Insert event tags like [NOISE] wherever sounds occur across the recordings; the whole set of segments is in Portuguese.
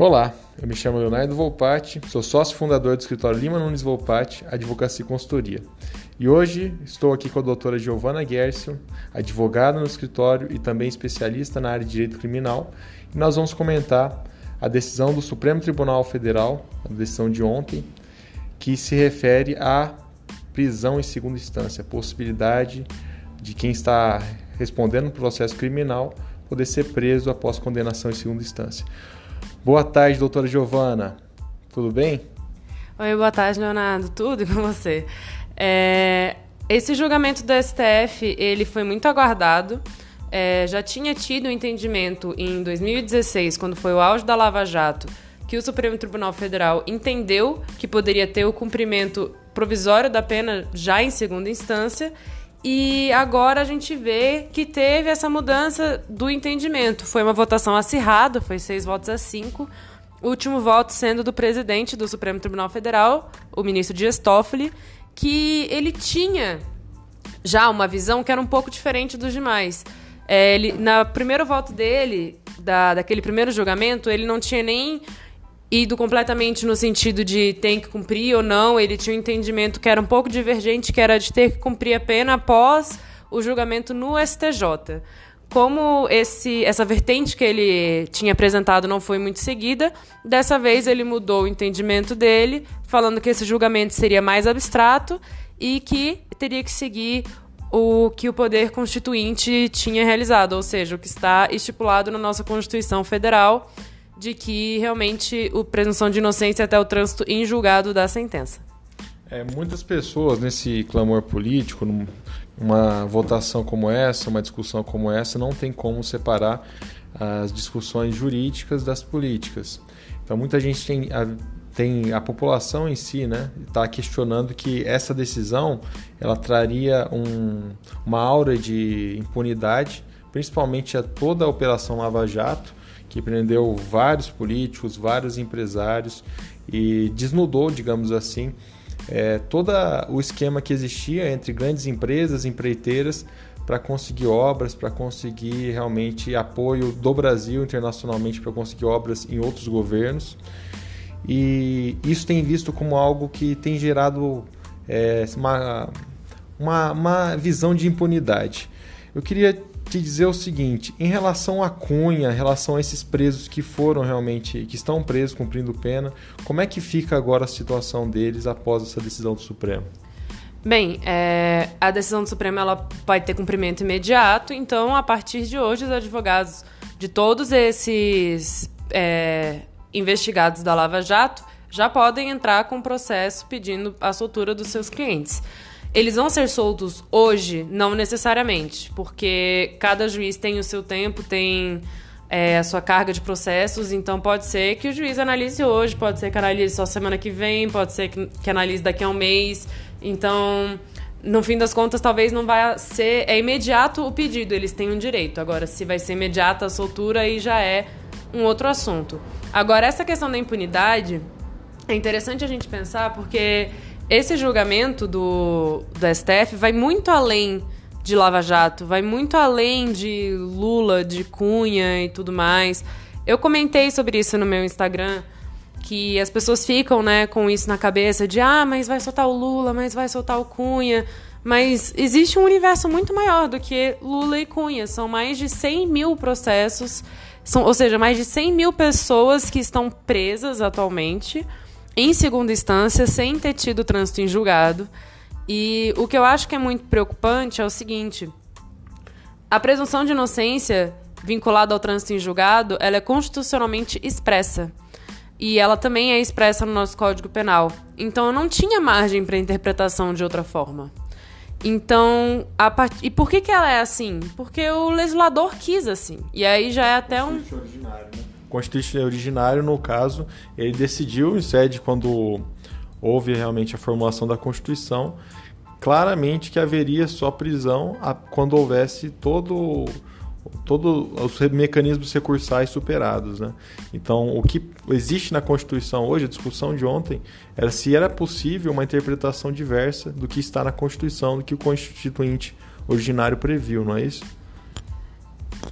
Olá, eu me chamo Leonardo Volpati, sou sócio fundador do escritório Lima Nunes Volpati, Advocacia e Consultoria. E hoje estou aqui com a doutora Giovana Gerson, advogada no escritório e também especialista na área de direito criminal, e nós vamos comentar a decisão do Supremo Tribunal Federal, a decisão de ontem, que se refere à prisão em segunda instância, a possibilidade de quem está respondendo o processo criminal poder ser preso após condenação em segunda instância. Boa tarde, doutora Giovana. Tudo bem? Oi, boa tarde, Leonardo. Tudo com você? É, esse julgamento do STF ele foi muito aguardado. É, já tinha tido um entendimento em 2016, quando foi o auge da Lava Jato, que o Supremo Tribunal Federal entendeu que poderia ter o cumprimento provisório da pena já em segunda instância e agora a gente vê que teve essa mudança do entendimento. Foi uma votação acirrada, foi seis votos a cinco. O último voto sendo do presidente do Supremo Tribunal Federal, o ministro Dias Toffoli, que ele tinha já uma visão que era um pouco diferente dos demais. É, ele, na primeiro voto dele, da, daquele primeiro julgamento, ele não tinha nem ido completamente no sentido de tem que cumprir ou não. Ele tinha um entendimento que era um pouco divergente, que era de ter que cumprir a pena após o julgamento no STJ. Como esse, essa vertente que ele tinha apresentado não foi muito seguida, dessa vez ele mudou o entendimento dele, falando que esse julgamento seria mais abstrato e que teria que seguir o que o poder constituinte tinha realizado, ou seja, o que está estipulado na nossa Constituição Federal, de que realmente o presunção de inocência até o trânsito em julgado da sentença. É, muitas pessoas nesse clamor político, numa votação como essa, uma discussão como essa, não tem como separar as discussões jurídicas das políticas. Então muita gente tem a, tem a população em si, né, está questionando que essa decisão ela traria um, uma aura de impunidade, principalmente a toda a operação Lava Jato, que prendeu vários políticos, vários empresários e desnudou, digamos assim, é, todo o esquema que existia entre grandes empresas, empreiteiras, para conseguir obras, para conseguir realmente apoio do Brasil internacionalmente, para conseguir obras em outros governos. E isso tem visto como algo que tem gerado é, uma, uma, uma visão de impunidade. Eu queria te dizer o seguinte, em relação à Cunha, em relação a esses presos que foram realmente, que estão presos cumprindo pena, como é que fica agora a situação deles após essa decisão do Supremo? Bem, é, a decisão do Supremo ela pode ter cumprimento imediato, então a partir de hoje os advogados de todos esses é, investigados da Lava Jato já podem entrar com processo pedindo a soltura dos seus clientes. Eles vão ser soltos hoje? Não necessariamente, porque cada juiz tem o seu tempo, tem é, a sua carga de processos, então pode ser que o juiz analise hoje, pode ser que analise só semana que vem, pode ser que, que analise daqui a um mês. Então, no fim das contas, talvez não vai ser. É imediato o pedido, eles têm um direito. Agora, se vai ser imediata a soltura, aí já é um outro assunto. Agora, essa questão da impunidade é interessante a gente pensar porque esse julgamento do, do STF vai muito além de Lava Jato, vai muito além de Lula, de Cunha e tudo mais. Eu comentei sobre isso no meu Instagram, que as pessoas ficam né, com isso na cabeça de ah, mas vai soltar o Lula, mas vai soltar o Cunha. Mas existe um universo muito maior do que Lula e Cunha. São mais de 100 mil processos, são, ou seja, mais de 100 mil pessoas que estão presas atualmente em segunda instância sem ter tido trânsito em julgado. E o que eu acho que é muito preocupante é o seguinte: a presunção de inocência vinculada ao trânsito em julgado, ela é constitucionalmente expressa. E ela também é expressa no nosso Código Penal. Então eu não tinha margem para interpretação de outra forma. Então, a part... e por que, que ela é assim? Porque o legislador quis assim. E aí já é até um. Originário, né? Constituinte originário, no caso, ele decidiu, em sede quando houve realmente a formulação da Constituição, claramente que haveria só prisão quando houvesse todo todos os mecanismos recursais superados, né? Então, o que existe na Constituição hoje, a discussão de ontem, era se era possível uma interpretação diversa do que está na Constituição, do que o Constituinte originário previu, não é isso?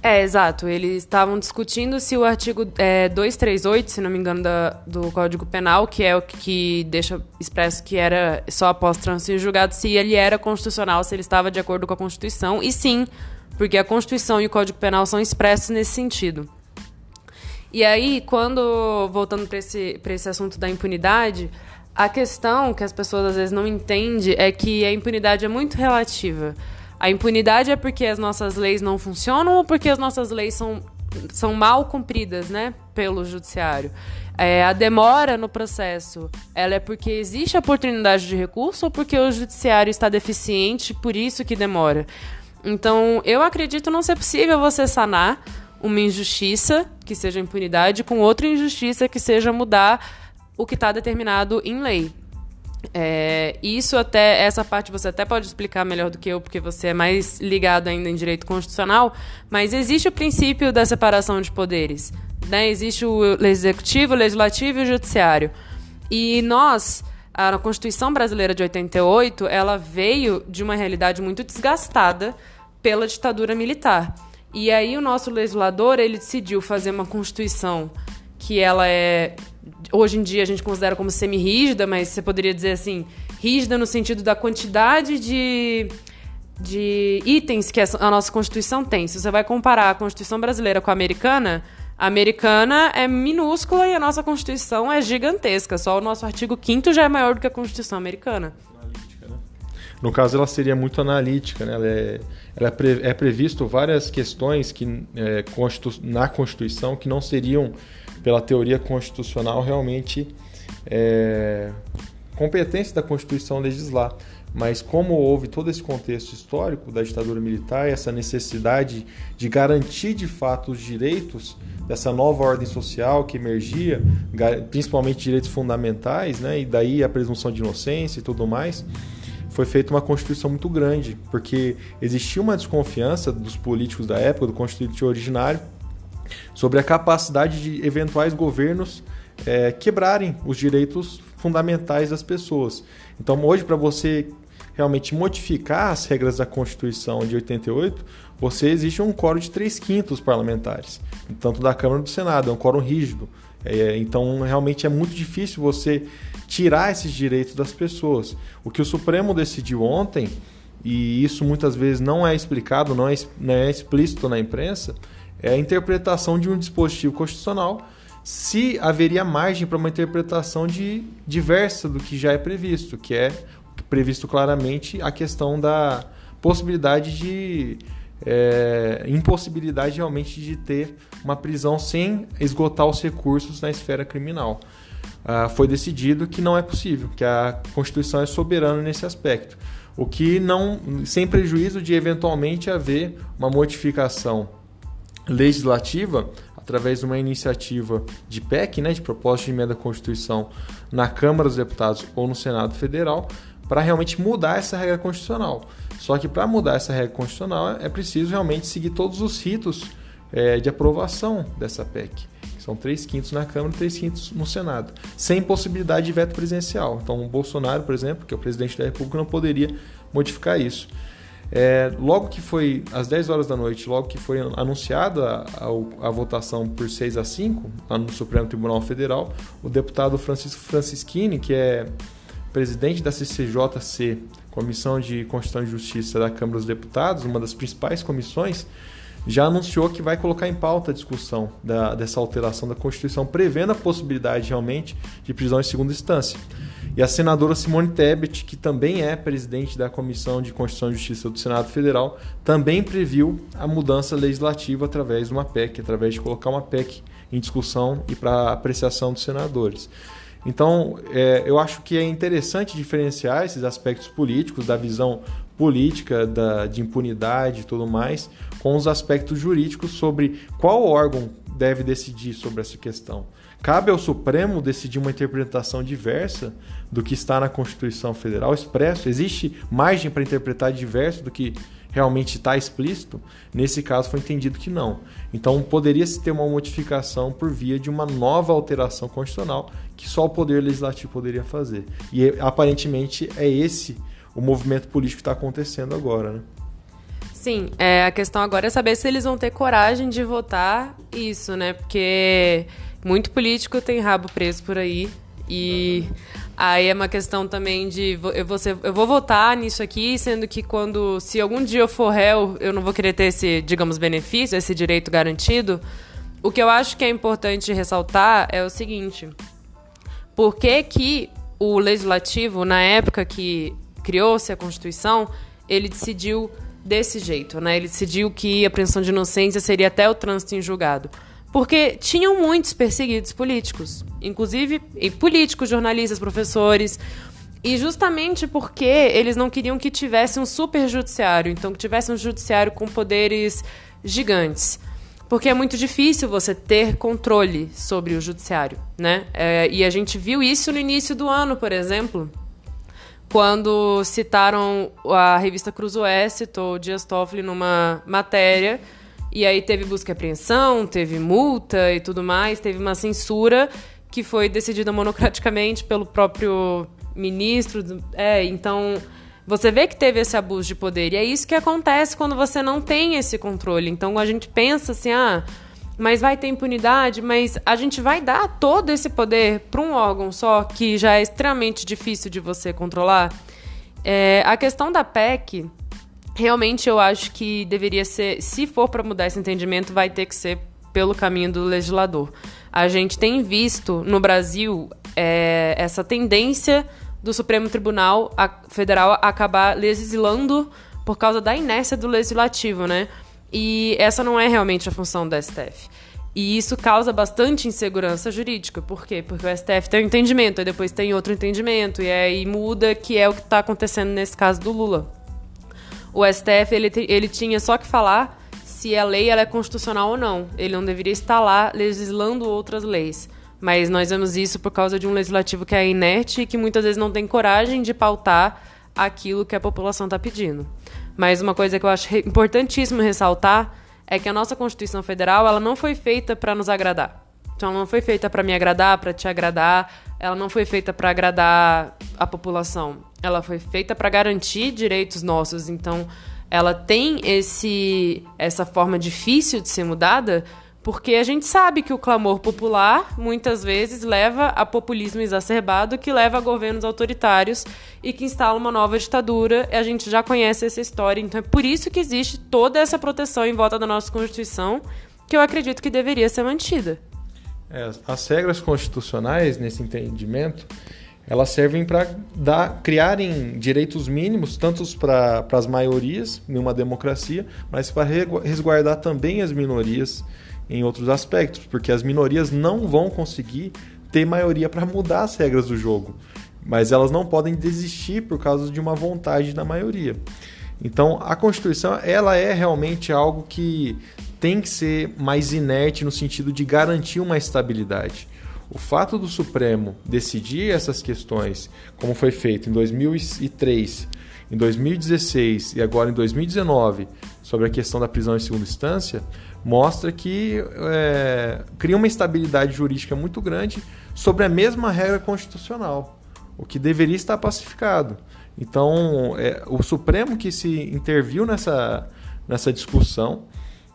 É, exato. Eles estavam discutindo se o artigo é, 238, se não me engano, da, do Código Penal, que é o que deixa expresso que era só após trânsito julgado, se ele era constitucional, se ele estava de acordo com a Constituição. E sim, porque a Constituição e o Código Penal são expressos nesse sentido. E aí, quando, voltando para esse, esse assunto da impunidade, a questão que as pessoas às vezes não entendem é que a impunidade é muito relativa. A impunidade é porque as nossas leis não funcionam ou porque as nossas leis são, são mal cumpridas, né, pelo judiciário? É, a demora no processo, ela é porque existe oportunidade de recurso ou porque o judiciário está deficiente, por isso que demora? Então, eu acredito não ser possível você sanar uma injustiça, que seja impunidade, com outra injustiça, que seja mudar o que está determinado em lei. É, isso até, essa parte você até pode explicar melhor do que eu, porque você é mais ligado ainda em direito constitucional, mas existe o princípio da separação de poderes. Né? Existe o executivo, o legislativo e o judiciário. E nós, a Constituição Brasileira de 88, ela veio de uma realidade muito desgastada pela ditadura militar. E aí o nosso legislador, ele decidiu fazer uma Constituição que ela é hoje em dia a gente considera como semi-rígida, mas você poderia dizer assim, rígida no sentido da quantidade de, de itens que a nossa Constituição tem. Se você vai comparar a Constituição brasileira com a americana, a americana é minúscula e a nossa Constituição é gigantesca. Só o nosso artigo 5 já é maior do que a Constituição americana. Né? No caso, ela seria muito analítica, né? Ela é, ela é, pre, é previsto várias questões que é, na Constituição que não seriam pela teoria constitucional, realmente é competência da Constituição legislar. Mas como houve todo esse contexto histórico da ditadura militar, essa necessidade de garantir de fato os direitos dessa nova ordem social que emergia, principalmente direitos fundamentais, né, e daí a presunção de inocência e tudo mais, foi feita uma constituição muito grande, porque existia uma desconfiança dos políticos da época, do constituinte originário, sobre a capacidade de eventuais governos é, quebrarem os direitos fundamentais das pessoas. Então, hoje, para você realmente modificar as regras da Constituição de 88, você existe um quórum de 3 quintos parlamentares, tanto da Câmara do Senado, é um quórum rígido. É, então, realmente é muito difícil você tirar esses direitos das pessoas. O que o Supremo decidiu ontem, e isso muitas vezes não é explicado, não é, não é explícito na imprensa, é a interpretação de um dispositivo constitucional se haveria margem para uma interpretação de, diversa do que já é previsto, que é previsto claramente a questão da possibilidade de é, impossibilidade realmente de ter uma prisão sem esgotar os recursos na esfera criminal. Ah, foi decidido que não é possível, que a Constituição é soberana nesse aspecto, o que não sem prejuízo de eventualmente haver uma modificação legislativa através de uma iniciativa de PEC, né, de proposta de emenda à Constituição, na Câmara dos Deputados ou no Senado Federal, para realmente mudar essa regra constitucional. Só que para mudar essa regra constitucional é preciso realmente seguir todos os ritos é, de aprovação dessa PEC. São três quintos na Câmara e três quintos no Senado, sem possibilidade de veto presidencial. Então, o Bolsonaro, por exemplo, que é o presidente da República, não poderia modificar isso. É, logo que foi às 10 horas da noite, logo que foi anunciada a, a, votação por 6 a 5 lá no Supremo Tribunal Federal, o deputado Francisco Francischini, que é presidente da CCJC, Comissão de Constituição e Justiça da Câmara dos Deputados, uma das principais comissões, já anunciou que vai colocar em pauta a discussão da, dessa alteração da Constituição, prevendo a possibilidade realmente de prisão em segunda instância. E a senadora Simone Tebet, que também é presidente da Comissão de Constituição e Justiça do Senado Federal, também previu a mudança legislativa através de uma PEC, através de colocar uma PEC em discussão e para apreciação dos senadores. Então, é, eu acho que é interessante diferenciar esses aspectos políticos, da visão política, da, de impunidade e tudo mais, com os aspectos jurídicos sobre qual órgão deve decidir sobre essa questão. Cabe ao Supremo decidir uma interpretação diversa do que está na Constituição Federal expresso? Existe margem para interpretar diverso do que realmente está explícito? Nesse caso foi entendido que não. Então poderia se ter uma modificação por via de uma nova alteração constitucional que só o Poder Legislativo poderia fazer. E aparentemente é esse o movimento político que está acontecendo agora. Né? Sim, é, a questão agora é saber se eles vão ter coragem de votar isso, né? Porque muito político tem rabo preso por aí. E aí é uma questão também de eu vou, ser, eu vou votar nisso aqui, sendo que quando, se algum dia eu for réu, eu não vou querer ter esse, digamos, benefício, esse direito garantido. O que eu acho que é importante ressaltar é o seguinte: por que, que o legislativo, na época que criou-se a Constituição, ele decidiu desse jeito, né? Ele decidiu que a presunção de inocência seria até o trânsito em julgado. Porque tinham muitos perseguidos políticos, inclusive políticos, jornalistas, professores. E justamente porque eles não queriam que tivesse um super judiciário, então que tivesse um judiciário com poderes gigantes. Porque é muito difícil você ter controle sobre o judiciário, né? É, e a gente viu isso no início do ano, por exemplo, quando citaram a revista Cruzoé, citou Dias Toffoli numa matéria e aí teve busca e apreensão, teve multa e tudo mais, teve uma censura que foi decidida monocraticamente pelo próprio ministro. É, então você vê que teve esse abuso de poder. E é isso que acontece quando você não tem esse controle. Então a gente pensa assim, ah, mas vai ter impunidade, mas a gente vai dar todo esse poder para um órgão só que já é extremamente difícil de você controlar. É, a questão da PEC realmente eu acho que deveria ser, se for para mudar esse entendimento, vai ter que ser pelo caminho do legislador. A gente tem visto no Brasil é, essa tendência do Supremo Tribunal Federal acabar legislando por causa da inércia do legislativo, né? E essa não é realmente a função do STF. E isso causa bastante insegurança jurídica. Por quê? Porque o STF tem um entendimento, aí depois tem outro entendimento, e aí muda, que é o que está acontecendo nesse caso do Lula o STF ele, ele tinha só que falar se a lei ela é constitucional ou não. Ele não deveria estar lá legislando outras leis. Mas nós vemos isso por causa de um legislativo que é inerte e que muitas vezes não tem coragem de pautar aquilo que a população está pedindo. Mas uma coisa que eu acho importantíssimo ressaltar é que a nossa Constituição Federal ela não foi feita para nos agradar. Então, ela não foi feita para me agradar, para te agradar. Ela não foi feita para agradar a população. Ela foi feita para garantir direitos nossos. Então, ela tem esse essa forma difícil de ser mudada, porque a gente sabe que o clamor popular muitas vezes leva a populismo exacerbado, que leva a governos autoritários e que instala uma nova ditadura. A gente já conhece essa história, então é por isso que existe toda essa proteção em volta da nossa Constituição, que eu acredito que deveria ser mantida. É, as regras constitucionais, nesse entendimento, elas servem para criarem direitos mínimos, tanto para as maiorias em uma democracia, mas para resguardar também as minorias em outros aspectos, porque as minorias não vão conseguir ter maioria para mudar as regras do jogo, mas elas não podem desistir por causa de uma vontade da maioria. Então, a Constituição ela é realmente algo que tem que ser mais inerte no sentido de garantir uma estabilidade. O fato do Supremo decidir essas questões, como foi feito em 2003, em 2016 e agora em 2019, sobre a questão da prisão em segunda instância, mostra que é, cria uma estabilidade jurídica muito grande sobre a mesma regra constitucional, o que deveria estar pacificado. Então, é, o Supremo que se interviu nessa, nessa discussão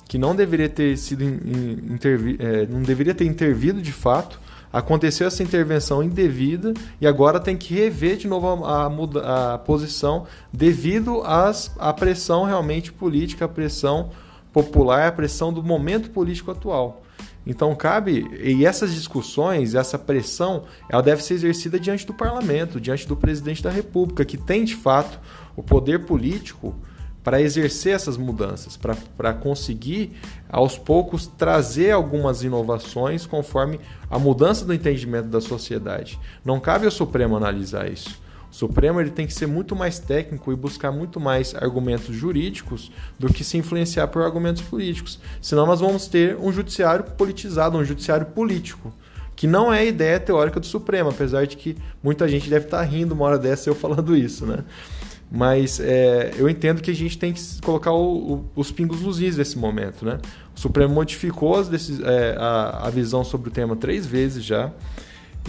que não deveria ter sido intervi é, não deveria ter intervido de fato. Aconteceu essa intervenção indevida e agora tem que rever de novo a, a, a posição devido às, à pressão realmente política, a pressão popular, a pressão do momento político atual. Então cabe e essas discussões, essa pressão, ela deve ser exercida diante do parlamento, diante do presidente da República, que tem de fato o poder político para exercer essas mudanças, para conseguir aos poucos trazer algumas inovações conforme a mudança do entendimento da sociedade. Não cabe ao Supremo analisar isso. O Supremo ele tem que ser muito mais técnico e buscar muito mais argumentos jurídicos do que se influenciar por argumentos políticos. Senão nós vamos ter um judiciário politizado, um judiciário político que não é a ideia teórica do Supremo, apesar de que muita gente deve estar rindo uma hora dessa eu [LAUGHS] falando isso, né? Mas é, eu entendo que a gente tem que colocar o, o, os pingos nos is nesse momento. Né? O Supremo modificou decis, é, a, a visão sobre o tema três vezes já.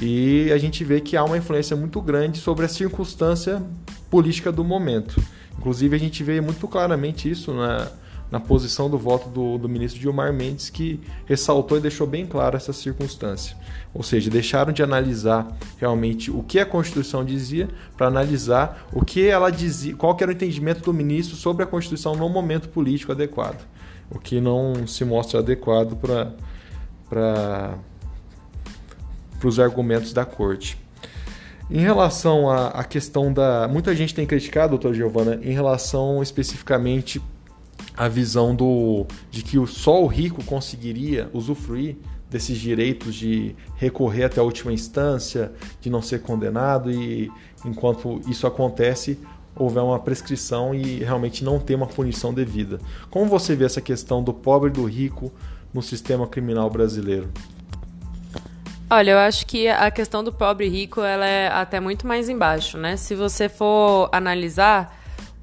E a gente vê que há uma influência muito grande sobre a circunstância política do momento. Inclusive, a gente vê muito claramente isso na, na posição do voto do, do ministro Gilmar Mendes, que ressaltou e deixou bem claro essa circunstância. Ou seja, deixaram de analisar realmente o que a Constituição dizia para analisar o que ela dizia, qual era o entendimento do ministro sobre a Constituição no momento político adequado, o que não se mostra adequado para para os argumentos da corte. Em relação à, à, questão da. Muita gente tem criticado, doutor Giovana, em relação especificamente à visão do, de que só o rico conseguiria usufruir desses direitos de recorrer até a última instância, de não ser condenado e enquanto isso acontece, houver uma prescrição e realmente não ter uma punição devida. Como você vê essa questão do pobre e do rico no sistema criminal brasileiro? Olha, eu acho que a questão do pobre e rico ela é até muito mais embaixo, né? Se você for analisar,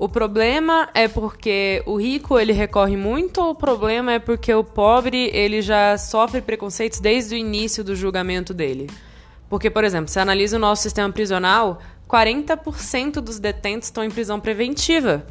o problema é porque o rico ele recorre muito ou o problema é porque o pobre ele já sofre preconceitos desde o início do julgamento dele? Porque, por exemplo, se analisa o nosso sistema prisional, 40% dos detentos estão em prisão preventiva.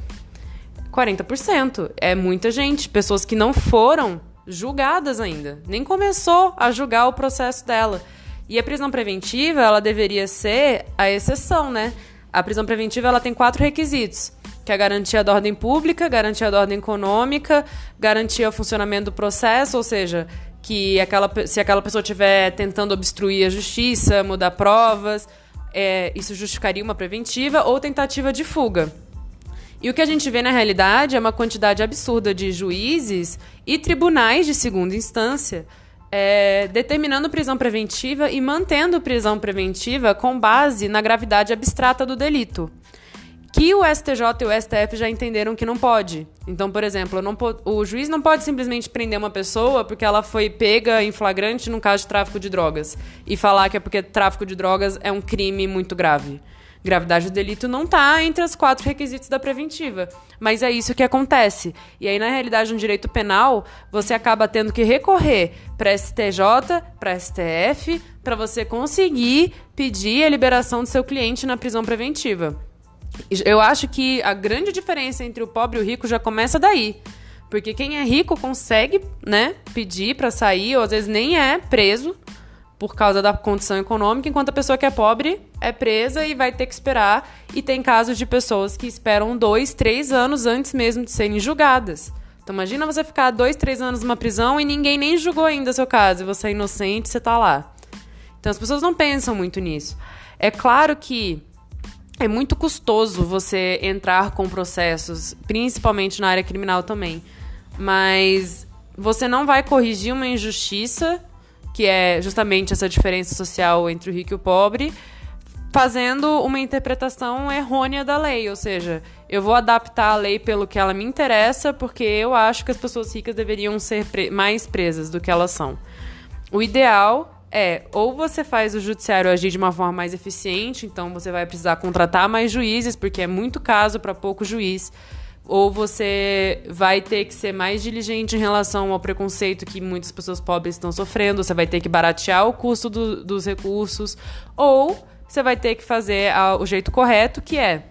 40%. É muita gente. Pessoas que não foram julgadas ainda. Nem começou a julgar o processo dela. E a prisão preventiva, ela deveria ser a exceção, né? A prisão preventiva, ela tem quatro requisitos. Que é a garantia da ordem pública, garantia da ordem econômica, garantia o funcionamento do processo, ou seja, que aquela, se aquela pessoa estiver tentando obstruir a justiça, mudar provas, é, isso justificaria uma preventiva ou tentativa de fuga. E o que a gente vê na realidade é uma quantidade absurda de juízes e tribunais de segunda instância é, determinando prisão preventiva e mantendo prisão preventiva com base na gravidade abstrata do delito. Que o STJ e o STF já entenderam que não pode. Então, por exemplo, o juiz não pode simplesmente prender uma pessoa porque ela foi pega em flagrante num caso de tráfico de drogas e falar que é porque tráfico de drogas é um crime muito grave. Gravidade do delito não está entre os quatro requisitos da preventiva. Mas é isso que acontece. E aí, na realidade, no direito penal, você acaba tendo que recorrer para STJ, para STF, para você conseguir pedir a liberação do seu cliente na prisão preventiva. Eu acho que a grande diferença entre o pobre e o rico já começa daí. Porque quem é rico consegue, né, pedir para sair, ou às vezes nem é preso, por causa da condição econômica, enquanto a pessoa que é pobre é presa e vai ter que esperar. E tem casos de pessoas que esperam dois, três anos antes mesmo de serem julgadas. Então imagina você ficar dois, três anos numa prisão e ninguém nem julgou ainda seu caso, e você é inocente, você tá lá. Então as pessoas não pensam muito nisso. É claro que é muito custoso você entrar com processos, principalmente na área criminal também. Mas você não vai corrigir uma injustiça que é justamente essa diferença social entre o rico e o pobre, fazendo uma interpretação errônea da lei, ou seja, eu vou adaptar a lei pelo que ela me interessa, porque eu acho que as pessoas ricas deveriam ser pre mais presas do que elas são. O ideal é ou você faz o judiciário agir de uma forma mais eficiente, então você vai precisar contratar mais juízes, porque é muito caso para pouco juiz ou você vai ter que ser mais diligente em relação ao preconceito que muitas pessoas pobres estão sofrendo, você vai ter que baratear o custo do, dos recursos, ou você vai ter que fazer a, o jeito correto, que é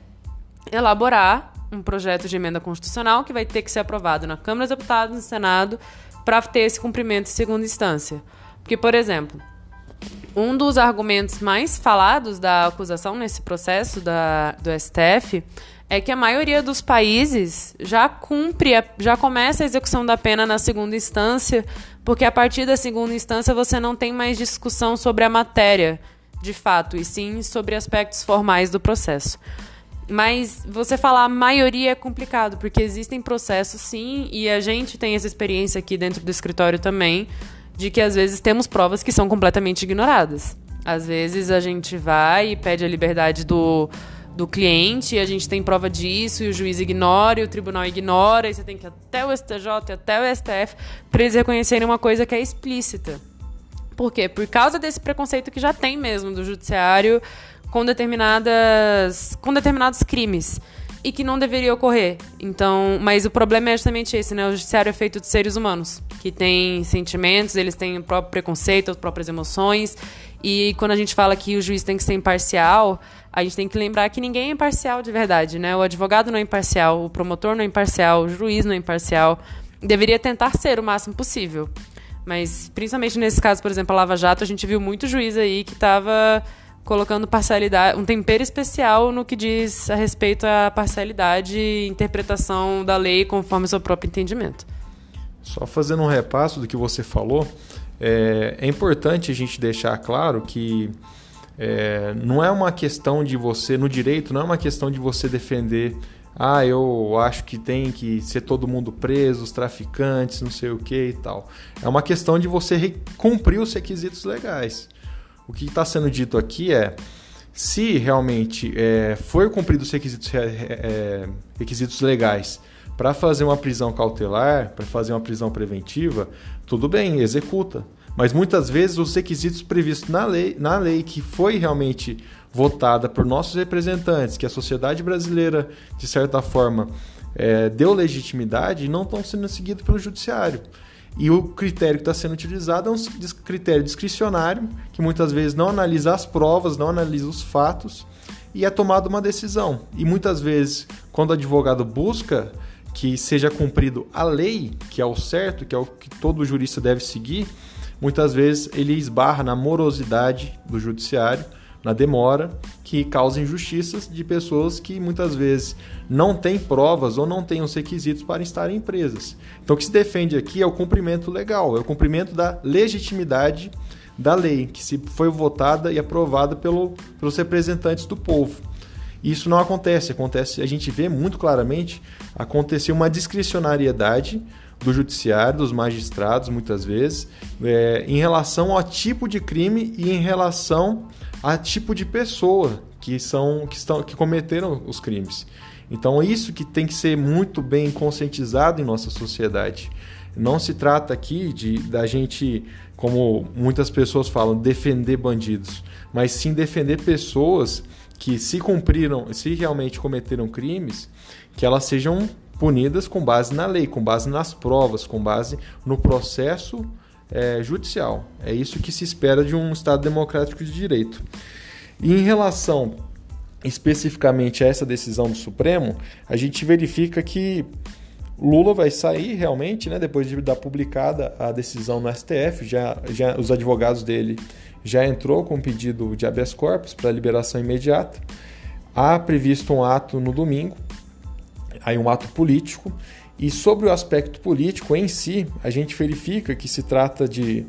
elaborar um projeto de emenda constitucional que vai ter que ser aprovado na Câmara dos Deputados no Senado para ter esse cumprimento em segunda instância. Porque, por exemplo, um dos argumentos mais falados da acusação nesse processo da, do STF é que a maioria dos países já cumpre, já começa a execução da pena na segunda instância, porque a partir da segunda instância você não tem mais discussão sobre a matéria, de fato, e sim sobre aspectos formais do processo. Mas você falar maioria é complicado, porque existem processos sim, e a gente tem essa experiência aqui dentro do escritório também, de que às vezes temos provas que são completamente ignoradas. Às vezes a gente vai e pede a liberdade do do cliente, e a gente tem prova disso, e o juiz ignora, e o tribunal ignora, e você tem que ir até o STJ, até o STF, para eles reconhecerem uma coisa que é explícita. Por quê? Por causa desse preconceito que já tem mesmo do judiciário com determinadas com determinados crimes e que não deveria ocorrer. Então, mas o problema é justamente esse, né? O judiciário é feito de seres humanos que têm sentimentos, eles têm o próprio preconceito, as próprias emoções E quando a gente fala que o juiz tem que ser imparcial, a gente tem que lembrar que ninguém é imparcial de verdade, né? O advogado não é imparcial, o promotor não é imparcial, o juiz não é imparcial. Deveria tentar ser o máximo possível. Mas, principalmente nesse caso, por exemplo, a Lava Jato, a gente viu muito juiz aí que estava colocando parcialidade, um tempero especial no que diz a respeito à parcialidade e interpretação da lei conforme o seu próprio entendimento. Só fazendo um repasso do que você falou, é, é importante a gente deixar claro que é, não é uma questão de você, no direito, não é uma questão de você defender, ah, eu acho que tem que ser todo mundo preso, os traficantes, não sei o que e tal. É uma questão de você cumprir os requisitos legais. O que está sendo dito aqui é se realmente é, for cumprido os requisitos, é, requisitos legais para fazer uma prisão cautelar, para fazer uma prisão preventiva, tudo bem, executa. Mas muitas vezes os requisitos previstos na lei, na lei que foi realmente votada por nossos representantes, que a sociedade brasileira, de certa forma, é, deu legitimidade, não estão sendo seguidos pelo judiciário. E o critério que está sendo utilizado é um critério discricionário, que muitas vezes não analisa as provas, não analisa os fatos, e é tomada uma decisão. E muitas vezes, quando o advogado busca que seja cumprido a lei, que é o certo, que é o que todo jurista deve seguir, muitas vezes ele esbarra na morosidade do judiciário na demora, que causa injustiças de pessoas que muitas vezes não têm provas ou não têm os requisitos para estarem em presas. Então, o que se defende aqui é o cumprimento legal, é o cumprimento da legitimidade da lei, que se foi votada e aprovada pelo, pelos representantes do povo. Isso não acontece, acontece, a gente vê muito claramente acontecer uma discricionariedade do judiciário, dos magistrados, muitas vezes, é, em relação ao tipo de crime e em relação a tipo de pessoa que são que estão que cometeram os crimes. Então isso que tem que ser muito bem conscientizado em nossa sociedade. Não se trata aqui de da gente, como muitas pessoas falam, defender bandidos, mas sim defender pessoas que se cumpriram, se realmente cometeram crimes, que elas sejam punidas com base na lei, com base nas provas, com base no processo é, judicial. É isso que se espera de um Estado democrático de direito. E em relação especificamente a essa decisão do Supremo, a gente verifica que Lula vai sair realmente, né, depois de dar publicada a decisão no STF, já, já os advogados dele já entrou com um pedido de habeas corpus para liberação imediata. Há previsto um ato no domingo, aí um ato político, e sobre o aspecto político em si, a gente verifica que se trata de,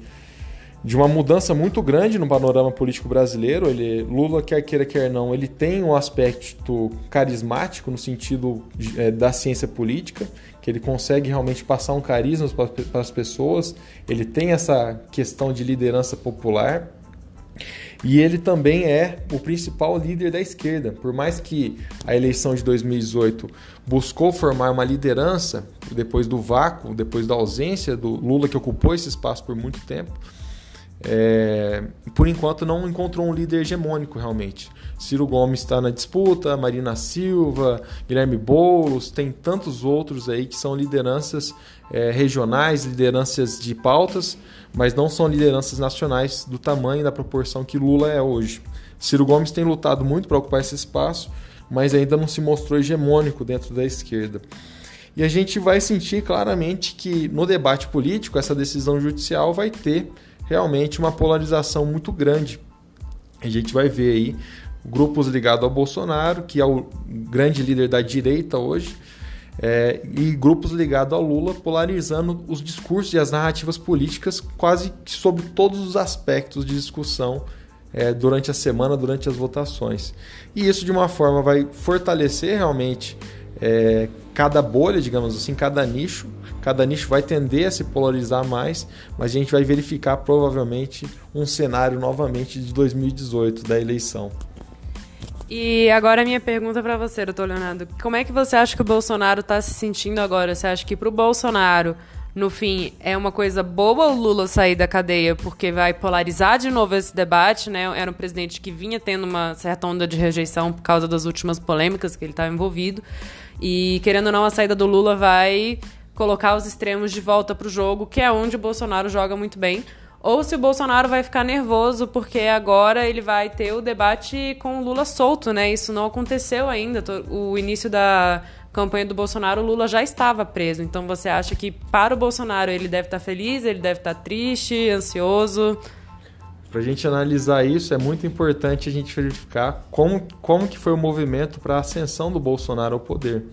de uma mudança muito grande no panorama político brasileiro. Ele, Lula, quer queira, quer não, ele tem um aspecto carismático no sentido é, da ciência política, que ele consegue realmente passar um carisma para as pessoas, ele tem essa questão de liderança popular. E ele também é o principal líder da esquerda. Por mais que a eleição de 2018 buscou formar uma liderança, depois do vácuo, depois da ausência do Lula, que ocupou esse espaço por muito tempo, é, por enquanto não encontrou um líder hegemônico realmente. Ciro Gomes está na disputa, Marina Silva, Guilherme Boulos, tem tantos outros aí que são lideranças é, regionais, lideranças de pautas, mas não são lideranças nacionais do tamanho e da proporção que Lula é hoje. Ciro Gomes tem lutado muito para ocupar esse espaço, mas ainda não se mostrou hegemônico dentro da esquerda. E a gente vai sentir claramente que no debate político essa decisão judicial vai ter realmente uma polarização muito grande. A gente vai ver aí grupos ligados ao Bolsonaro, que é o grande líder da direita hoje, é, e grupos ligados ao Lula, polarizando os discursos e as narrativas políticas quase sobre todos os aspectos de discussão é, durante a semana, durante as votações. E isso, de uma forma, vai fortalecer realmente é, cada bolha, digamos assim, cada nicho. Cada nicho vai tender a se polarizar mais, mas a gente vai verificar provavelmente um cenário novamente de 2018 da eleição. E agora a minha pergunta para você, doutor Leonardo. Como é que você acha que o Bolsonaro está se sentindo agora? Você acha que para o Bolsonaro, no fim, é uma coisa boa o Lula sair da cadeia porque vai polarizar de novo esse debate, né? Era um presidente que vinha tendo uma certa onda de rejeição por causa das últimas polêmicas que ele estava envolvido. E, querendo ou não, a saída do Lula vai colocar os extremos de volta para o jogo, que é onde o Bolsonaro joga muito bem. Ou se o Bolsonaro vai ficar nervoso porque agora ele vai ter o debate com o Lula solto, né? Isso não aconteceu ainda. O início da campanha do Bolsonaro, o Lula já estava preso. Então você acha que para o Bolsonaro ele deve estar feliz, ele deve estar triste, ansioso? Para a gente analisar isso, é muito importante a gente verificar como, como que foi o movimento para a ascensão do Bolsonaro ao poder.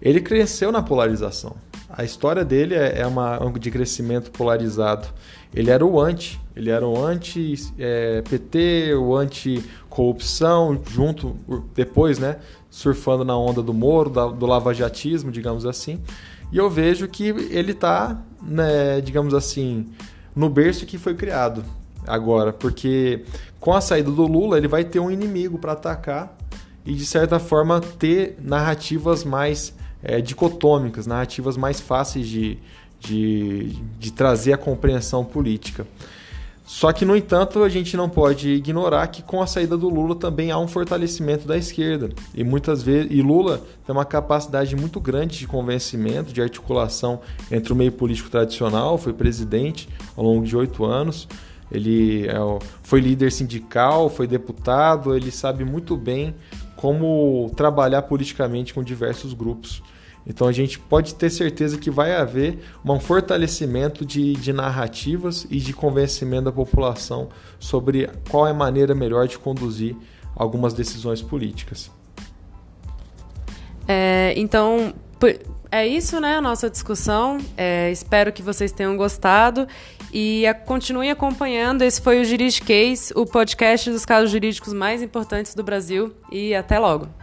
Ele cresceu na polarização. A história dele é, é uma de crescimento polarizado. Ele era o anti, ele era o anti-PT, é, o anti-corrupção, junto, depois, né, surfando na onda do Moro, do lavajatismo, digamos assim. E eu vejo que ele está, né, digamos assim, no berço que foi criado agora, porque com a saída do Lula ele vai ter um inimigo para atacar e de certa forma ter narrativas mais é, dicotômicas, narrativas mais fáceis de, de, de trazer a compreensão política. Só que, no entanto, a gente não pode ignorar que com a saída do Lula também há um fortalecimento da esquerda. E muitas vezes, e Lula tem uma capacidade muito grande de convencimento, de articulação entre o meio político tradicional, foi presidente ao longo de oito anos, ele é, foi líder sindical, foi deputado, ele sabe muito bem como trabalhar politicamente com diversos grupos. Então a gente pode ter certeza que vai haver um fortalecimento de, de narrativas e de convencimento da população sobre qual é a maneira melhor de conduzir algumas decisões políticas. É, então, é isso, né? A nossa discussão. É, espero que vocês tenham gostado e a, continuem acompanhando. Esse foi o Juridicase, o podcast dos casos jurídicos mais importantes do Brasil. E até logo.